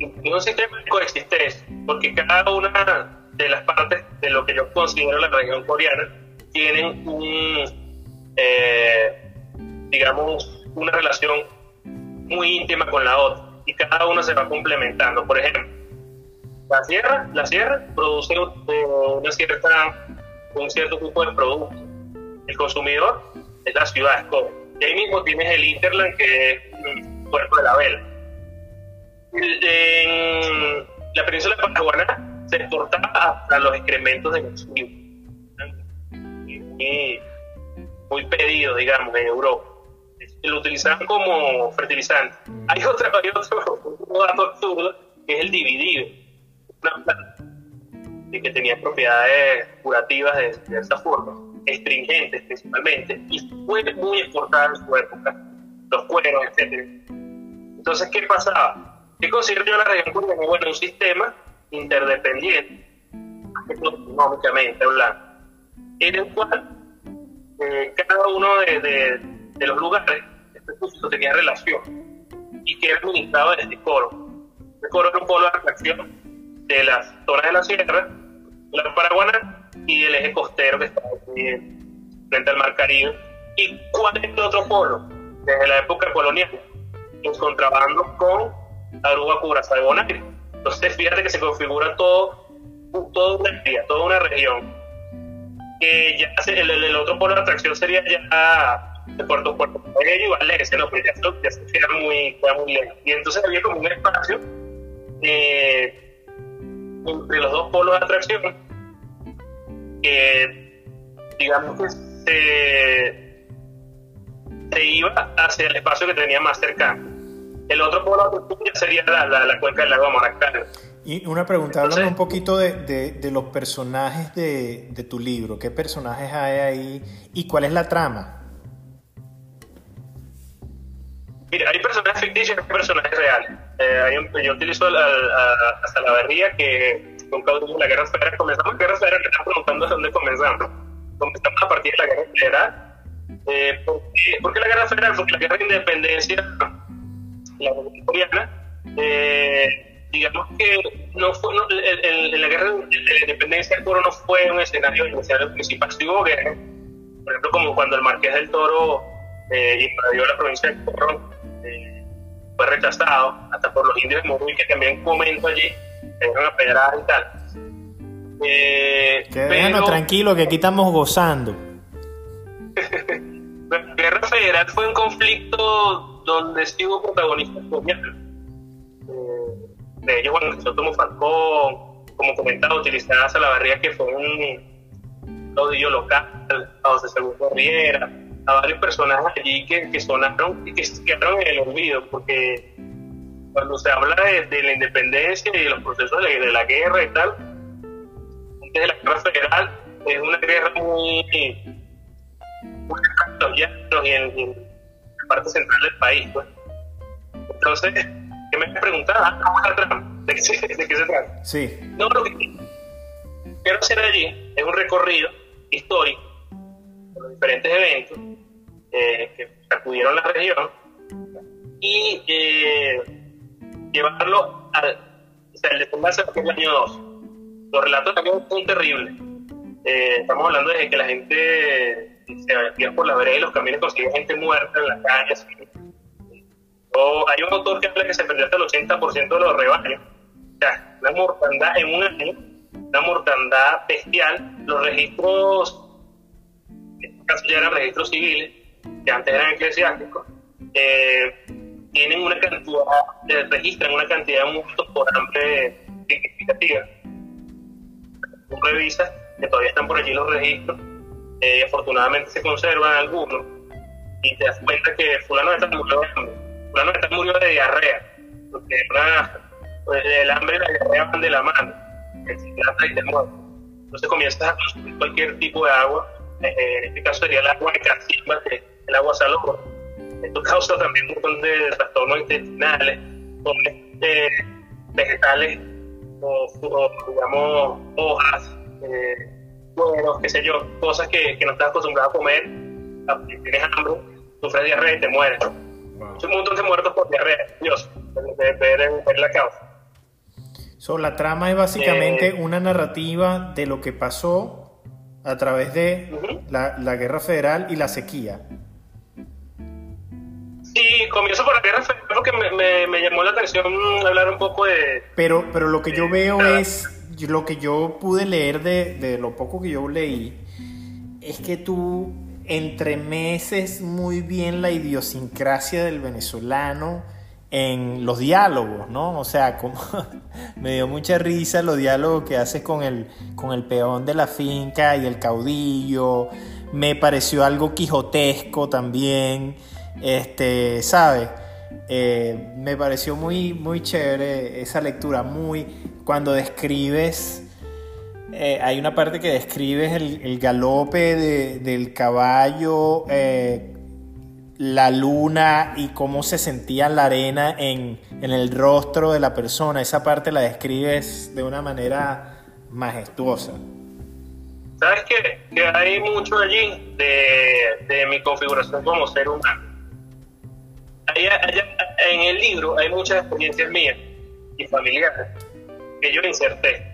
un sistema de coexistencia, porque cada una de las partes de lo que yo considero la región coreana tienen un, eh, digamos, una relación muy íntima con la otra y cada uno se va complementando. Por ejemplo, la sierra, la sierra produce eh, una cierta, un cierto tipo de producto. El consumidor es la ciudad, Y ahí mismo tienes el Interland, que es el puerto de la vela. En la península de Panaguaná se exportaba a los excrementos de los muy, muy pedido, digamos, en Europa. Lo utilizaban como fertilizante. Hay otro, hay otro dato absurdo que es el dividido. Que tenía propiedades curativas de, de esa forma, estringentes principalmente, y fue muy exportada en su época, los cueros, etc. Entonces, ¿qué pasaba? ¿Qué considero yo la región como bueno, un sistema interdependiente, económicamente hablando, en el cual eh, cada uno de, de, los lugares específicos tenía relación y que era administrado desde este coro. El este coro era un polo de atracción de las zonas de la sierra, la Paraguana y el eje costero que aquí frente al Mar Caribe. ¿Y cuál es el otro polo? Desde la época colonial, el contrabando con Aruba, Curazao y Bonaire entonces, fíjate que se configura todo, toda una toda una región. Que ya el, el, otro polo de atracción sería ya de Puerto Puerto Bello y Valencia, ¿no? Pues ya, ya se queda muy, muy lejos. Y entonces había como un espacio eh, entre los dos polos de atracción que, digamos que se, se iba hacia el espacio que tenía más cercano el otro polo de sería la, la, cuenca del lago Maracaibo. Y una pregunta, háblame un poquito de, de, los personajes de, de, tu libro. ¿Qué personajes hay ahí y cuál es la trama? Mira, hay personajes ficticios y hay personajes reales. Eh, un, yo utilizo la, a, a Salaverría, que con de la Guerra Federal. Comenzamos la Guerra Federal, me están preguntando de dónde comenzamos. Comenzamos a partir de la Guerra Federal. Eh, ¿por, qué, la Guerra Federal? Porque la Guerra de Independencia la Coreana, eh, digamos que no fue, en la guerra de la independencia el Toro no fue un escenario, un escenario principal, sí hubo guerra, por ejemplo, como cuando el Marqués del Toro eh, invadió la provincia de eh, fue rechazado, hasta por los indios de que también comento allí, eran apedradas y tal. Eh, pero, tranquilo, que aquí estamos gozando. la guerra federal fue un conflicto donde sí hubo protagonistas. Eh, de ellos, bueno, Tomo Falcón, como comentaba, utilizaba a la barriga que fue un caudillo local, a José Segundo Riera, a varios personajes allí que, que sonaron y que quedaron en el olvido, porque cuando se habla de, la independencia y de los procesos de, la guerra y tal, antes de la guerra federal, es una guerra muy, muy y en, parte central del país. Pues. Entonces, ¿qué me preguntaba? ¿De qué, se, ¿De qué se trata? Sí. No, lo que quiero hacer allí es un recorrido histórico los diferentes eventos eh, que acudieron a la región y eh, llevarlo al o sea, el desenlace del año 2. Los relatos también son terribles. Eh, estamos hablando de que la gente se metían por la vereda y los camiones conseguían gente muerta en la calle. O hay un autor que habla que se perdió hasta el 80% de los rebaños. O sea, una mortandad en un año, una mortandad bestial. Los registros, en este caso ya eran registros civiles, que antes eran eclesiásticos, eh, tienen una cantidad, registran una cantidad de muertos por hambre significativa. Tú revisas que todavía están por allí los registros, eh, afortunadamente se conservan algunos, y te das cuenta que fulano está murió de hambre, fulano está murió de diarrea, porque pues, el hambre y la diarrea van de la mano, Entonces comienzas a consumir cualquier tipo de agua, en este caso sería el agua de cacimba, que el agua salobra. Esto causa también un montón de trastornos intestinales, eh, vegetales o, digamos hojas, eh, cueros, qué sé yo, cosas que, que no estás acostumbrado a comer, tienes hambre, sufres diarrea y te mueres. un montón de muertos por diarrea, Dios, de, ver, la causa. So, la trama es básicamente eh, una narrativa de lo que pasó a través de la, la, guerra federal y la sequía. Sí, comienzo por la guerra federal porque me, me, me, llamó la atención hablar un poco de... Pero, pero lo que yo veo es lo que yo pude leer de, lo poco que yo leí, es que tú entremeces muy bien la idiosincrasia del venezolano en los diálogos, ¿no? O sea, como me dio mucha risa los diálogos que haces con el, con el peón de la finca y el caudillo. Me pareció algo quijotesco también, este, ¿sabes? Eh, me pareció muy, muy chévere esa lectura, muy cuando describes, eh, hay una parte que describes el, galope del caballo, eh, la luna y cómo se sentía la arena en, el rostro de la persona, esa parte la describes de una manera majestuosa. ¿Sabes qué? Que hay mucho allí de, de mi configuración como ser humano en el libro hay muchas experiencias mías y familiares que yo inserté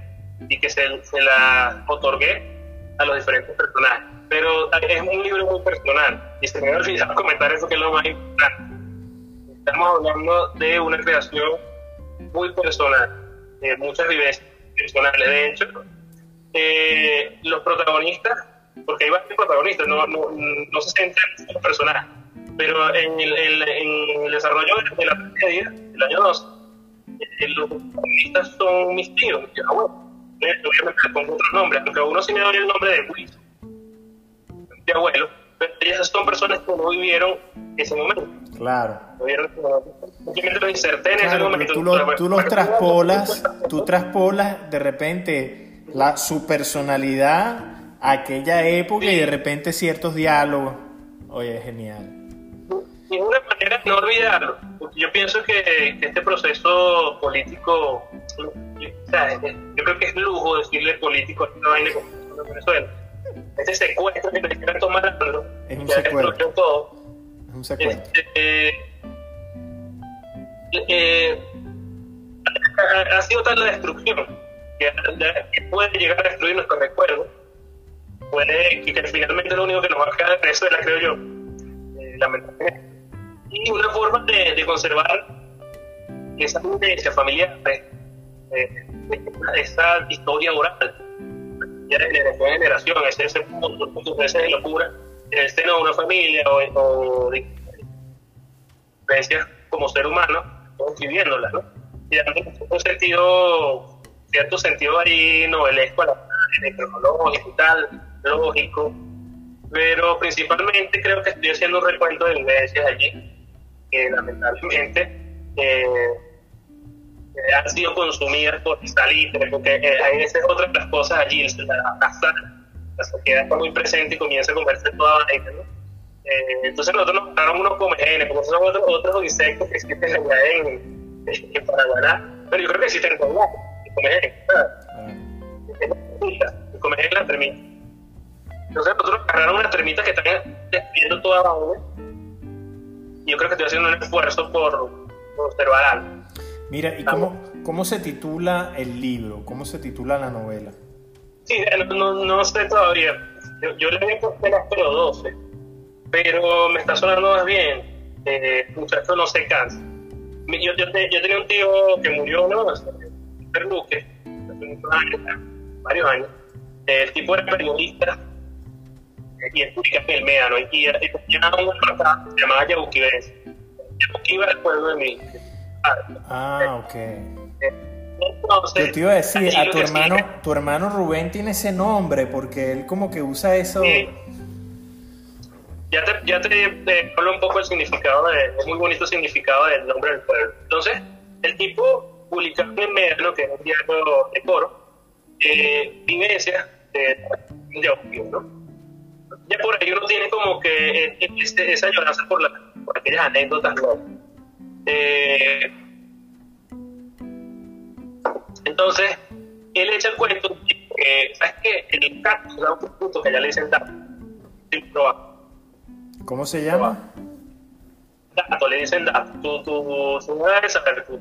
y que se, se las otorgué a los diferentes personajes. Pero es un libro muy personal y se me ha olvidado comentar eso que es lo más importante. Estamos hablando de una creación muy personal, de muchas vivencias personales. De hecho, eh, los protagonistas, porque hay varios protagonistas, no, no, no se centran en los personajes pero en el, en el desarrollo de la tragedia del año 2, eh, los protagonistas son mis tíos, mis abuelos. Obviamente les pongo otros nombres, aunque a uno sí me doy el nombre de Luis, mi abuelo, pero ellas son personas que no vivieron ese momento. Claro. No vivieron Simplemente lo inserté en ese momento. Tú, lo, tú los traspolas, tú traspolas de repente la, su personalidad a aquella época y de repente ciertos diálogos. Oye, genial y una manera de no olvidarlo, porque yo pienso que, este proceso político, yo creo que es lujo decirle político a esta vaina como en Venezuela. Este secuestro que están tomando, es un secuestro. todo. Es un secuestro. Este, eh, ha, sido tal la destrucción que, puede llegar a destruir nuestros recuerdos, puede que, finalmente lo único que nos va a quedar de la creo yo, eh, lamentablemente y una forma de, conservar esa tendencia familiar, eh, esa historia oral, ya de generación en generación, ese, ese punto, ese de locura el seno de una familia o, o de como ser humano, viviéndolas, ¿no? Y dando un sentido, cierto sentido ahí novelesco a la cronológico y tal, lógico, pero principalmente creo que estoy haciendo un recuento de vivencias allí que lamentablemente eh, eh, han sido consumidas por salitre, porque eh, hay veces otras las cosas allí, la, la, la sociedad está muy presente y comienza a comerse toda la gente, ¿no? Eh, entonces nosotros nos buscaron unos comegenes, porque son otros, otros insectos que existen allá en, en Paraguaná, pero yo creo que existen en Paraguay, el comején, el la termita. Entonces nosotros agarraron unas termitas que están despidiendo toda la yo creo que estoy haciendo un esfuerzo por, observar algo. Mira, ¿y cómo, cómo se titula el libro? ¿Cómo se titula la novela? Sí, no, no, sé todavía. Yo, yo le había puesto el áspero 12, pero me está sonando más bien. Eh, muchacho no se cansa. Yo, yo, te- yo tenía un tío que murió, ¿no? Peter Luque, hace varios años. El tipo era periodista eh, y explica el Médano. Y, tenía un apartado que se llamaba Yabuquibense. Yabuquiba el pueblo de padre. Ah, ok. Entonces, Yo te iba a decir, a tu hermano, sigue- tu hermano Rubén tiene ese nombre porque él como que usa eso. Sí. Ya te, ya te, te hablo un poco del significado, de, es muy bonito el significado del nombre del pueblo. Entonces, el tipo publicaba en Médano, que es un diario de coro, eh, vivencias de, de audio, ¿no? Ya por ahí uno tiene como que eh, esa lloranza por, la, por aquellas anécdotas, ¿no? Eh, entonces, él echa el cuento, que, ¿sabes qué? El gato, da un punto que ya le dicen dato, sin probar. ¿Cómo se llama? dato, le dicen dato, tu, tu, tu mujer debe saber, tu,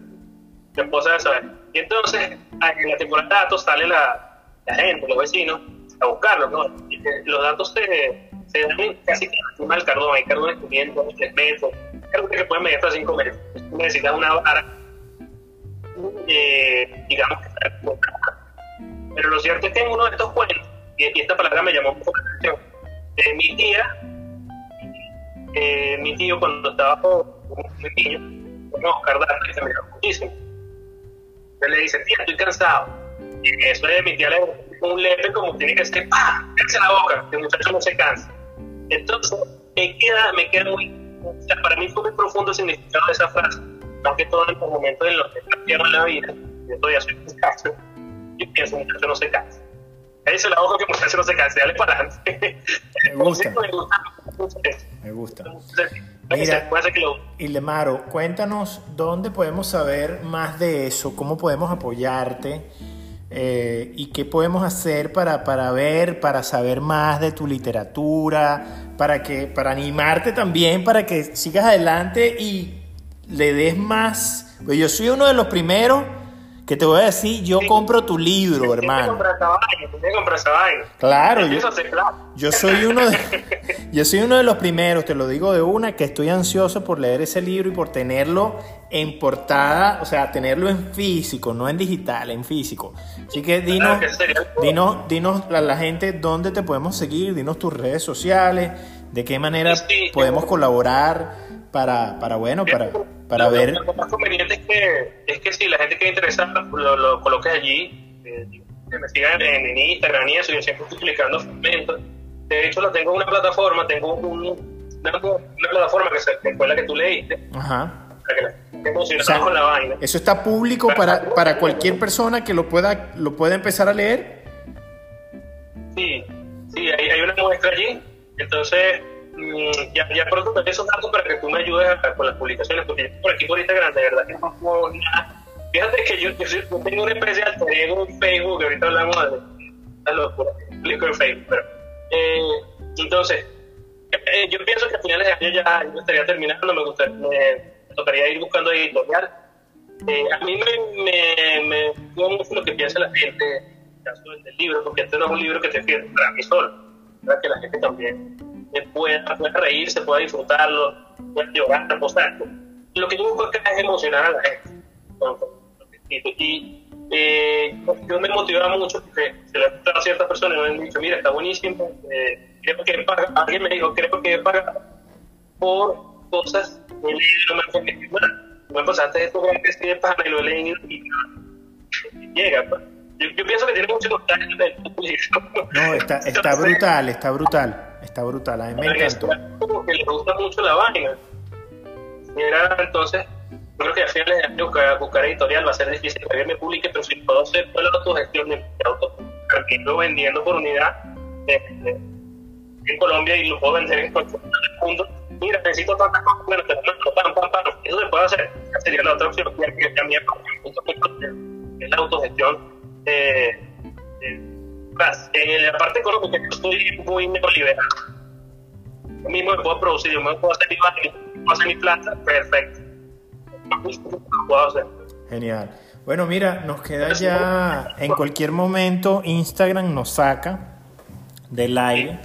tu esposa debe saber. Y entonces, en la temporada de datos sale la, la gente, los vecinos, a buscarlos, ¿no? Y que los datos se, se dan casi que encima del cardón, hay cardones que miden metros, cardones que pueden medir hasta cinco metros. Necesitas una vara, eh, digamos que está Pero lo cierto es que en uno de estos cuentos, y, esta palabra me llamó mucho la atención, eh, mi tía eh, mi tío cuando estaba muy niño, con Oscar Dante, se me dio muchísimo. Él le dice, tía, estoy cansado. Y eso es mi tía le un lepe como tiene que ser, ¡pah! Cállese la boca, que el muchacho no se cansa. Entonces, me queda, me queda muy, o sea, para mí fue muy profundo el significado de esa frase, más que todo en los momentos en los que pierdo la vida, yo todavía soy un caso, yo pienso, muchacho no se cansa. Cállese la boca que muchacho no se cansa, dale para adelante. Me gusta. me gusta. Me gusta. Mira, Mira. puede ser que lo Y Lemaro, cuéntanos dónde podemos saber más de eso, cómo podemos apoyarte eh, y qué podemos hacer para, para ver, para saber más de tu literatura, para, que, para animarte también, para que sigas adelante y le des más. Pues yo soy uno de los primeros que te voy a decir, yo Sí. compro tu libro, hermano. Claro, yo, yo soy uno de, yo soy uno de los primeros, te lo digo de una, que estoy ansioso por leer ese libro y por tenerlo en portada, o sea, tenerlo en físico, no en digital, en físico. Así que dinos, dinos, dinos a la gente dónde te podemos seguir, dinos tus redes sociales, de qué manera Sí, sí, podemos colaborar para, para bueno, para, para Lo- ver. Lo más conveniente es que, es que si la gente que interesada lo, lo coloques allí, eh, que me sigan en, en Instagram y eso, yo siempre estoy publicando fragmentos. De hecho, lo tengo en una plataforma, tengo un- una, una plataforma que, se- fue la que tú leíste, Ajá. que O sea, con la vaina. Eso está público para, para cualquier persona que lo pueda, lo pueda empezar a leer. Sí, sí, hay, hay una muestra allí. Entonces, ya, ya pronto te esos datos para que tú me ayudes a- con las publicaciones, porque yo por aquí por Instagram, de verdad que no puedo nada. Fíjate que yo, yo, tengo una especie de alter ego en Facebook, que ahorita hablamos de la locura que publico en Facebook, pero. eh, entonces, eh, yo pienso que a finales de año ya yo estaría terminando, me, gustaría, me, me ir buscando editorial. Eh, a mí me, me, me gusta mucho lo que piensa la gente en el caso del, libro, porque este no es un libro que te escribe para mí solo, para que la gente también eh, pueda, pueda reírse, pueda disfrutarlo, pueda llorar, o sea, lo que yo busco acá es emocionar a la gente. con- con. Y eh, yo me motivaba mucho porque se lo he a ciertas personas y me han dicho, mira, está buenísimo, eh, creo que paga, alguien me dijo, creo que paga por cosas que no me han nada. Me pasaste esto que escribí de pana y lo he leído y y llega. pues. Yo, yo pienso que tiene mucho público. No, está, está brutal, está brutal, está brutal. A mí me encantó. Como que le gusta mucho la vaina. Y era entonces, creo que a finales de año buscar, buscar editorial va a ser difícil que alguien me publique, pero si puedo hacer toda la autogestión de mi auto, vendiendo por unidad de- en Colombia y lo puedo vender en cualquier mundo. Mira, necesito tantas cosas, bueno, te mando, pam, pam, pam. Eso se puede hacer. Esa sería la otra opción. Que también es la autogestión. Eh, eh, más, en la parte económica, yo estoy muy neoliberal. Yo mismo me puedo producir, yo me puedo hacer mi vaina, puedo hacer mi plata, perfecto. Lo puedo hacer. Genial. Bueno, mira, nos queda ya en cualquier momento Instagram nos saca del aire.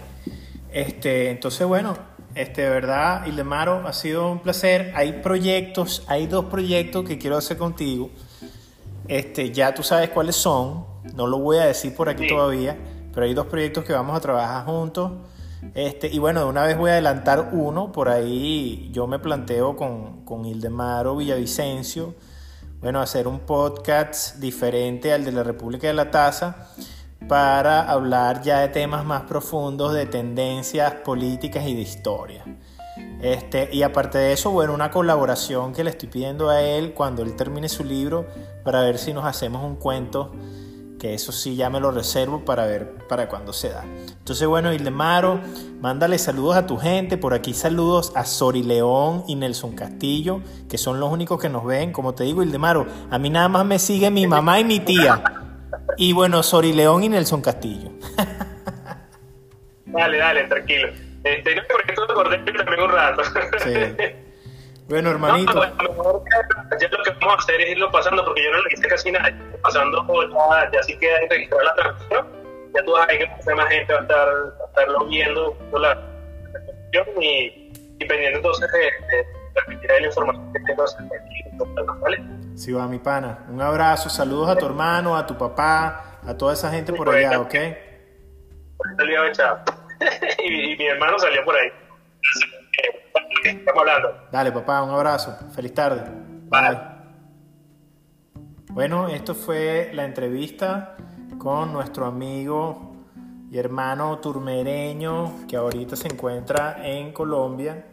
Este, entonces, bueno, este, de verdad, Ildemaro, ha sido un placer. Hay proyectos, hay dos proyectos que quiero hacer contigo. Este, ya tú sabes cuáles son, no lo voy a decir por aquí todavía, pero hay dos proyectos que vamos a trabajar juntos. Este, y bueno, de una vez voy a adelantar uno, por ahí yo me planteo con, con Ildemaro Villavicencio, bueno, hacer un podcast diferente al de la República de la Taza para hablar ya de temas más profundos de tendencias políticas y de historia. Este, y aparte de eso, bueno, una colaboración que le estoy pidiendo a él cuando él termine su libro para ver si nos hacemos un cuento, que eso sí ya me lo reservo para ver para cuándo se da. Entonces, bueno, Ildemaro, mándale saludos a tu gente. Por aquí saludos a Sori León y Nelson Castillo, que son los únicos que nos ven. Como te digo, Ildemaro, a mí nada más me sigue mi mamá y mi tía. Y bueno, Sori León y Nelson Castillo. dale, dale, tranquilo. Este, no, porque tú acordé también un rato. Sí. Bueno, hermanito. No, mejor ya lo que vamos a hacer es irlo pasando, porque yo no le hice casi nada. Pasando, ya, ya sí queda registrar la transmisión. Ya tú vas a ver que más gente va a estar a estarlo viendo la transmisión y, y pendiente entonces de, de transmitir la información que tengo aquí. ¿vale? Sí, va, mi pana. Un abrazo, saludos a tu hermano, a tu papá, a toda esa gente por allá, ¿ok? Saludos, chao. y, y mi hermano salió por ahí. Estamos hablando. Dale, papá, un abrazo. Feliz tarde. Bye. Bueno, esto fue la entrevista con nuestro amigo y hermano turmereño que ahorita se encuentra en Colombia,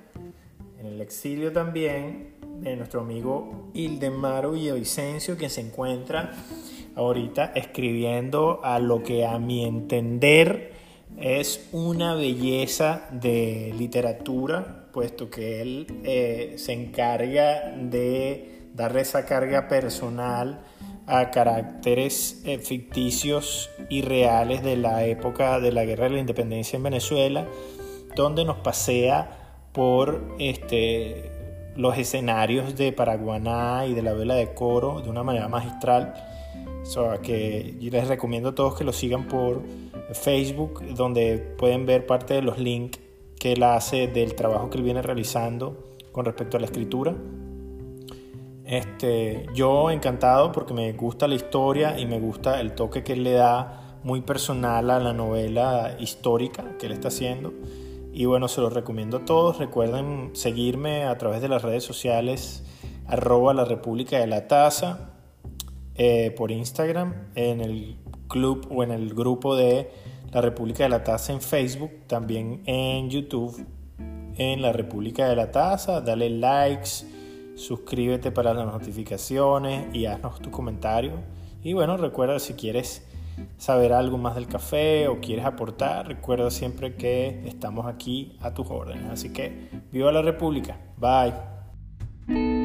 en el exilio también, de nuestro amigo Ildemaro Villavicencio, quien se encuentra ahorita escribiendo a lo que a mi entender es una belleza de literatura, puesto que él eh, se encarga de darle esa carga personal a caracteres eh, ficticios y reales de la época de la Guerra de la Independencia en Venezuela, donde nos pasea por este, los escenarios de Paraguaná y de la vela de coro de una manera magistral. Que les recomiendo a todos que lo sigan por Facebook, donde pueden ver parte de los links que él hace del trabajo que él viene realizando con respecto a la escritura. Este, yo encantado porque me gusta la historia y me gusta el toque que él le da muy personal a la novela histórica que él está haciendo. Y bueno, se los recomiendo a todos. Recuerden seguirme a través de las redes sociales arroba la República de la Taza eh, por Instagram, en el club o en el grupo de la República de la Taza en Facebook, también en YouTube, en la República de la Taza. Dale likes, suscríbete para las notificaciones y haznos tu comentario. Y bueno, recuerda si quieres saber algo más del café o quieres aportar, recuerda siempre que estamos aquí a tus órdenes. Así que viva la República. Bye.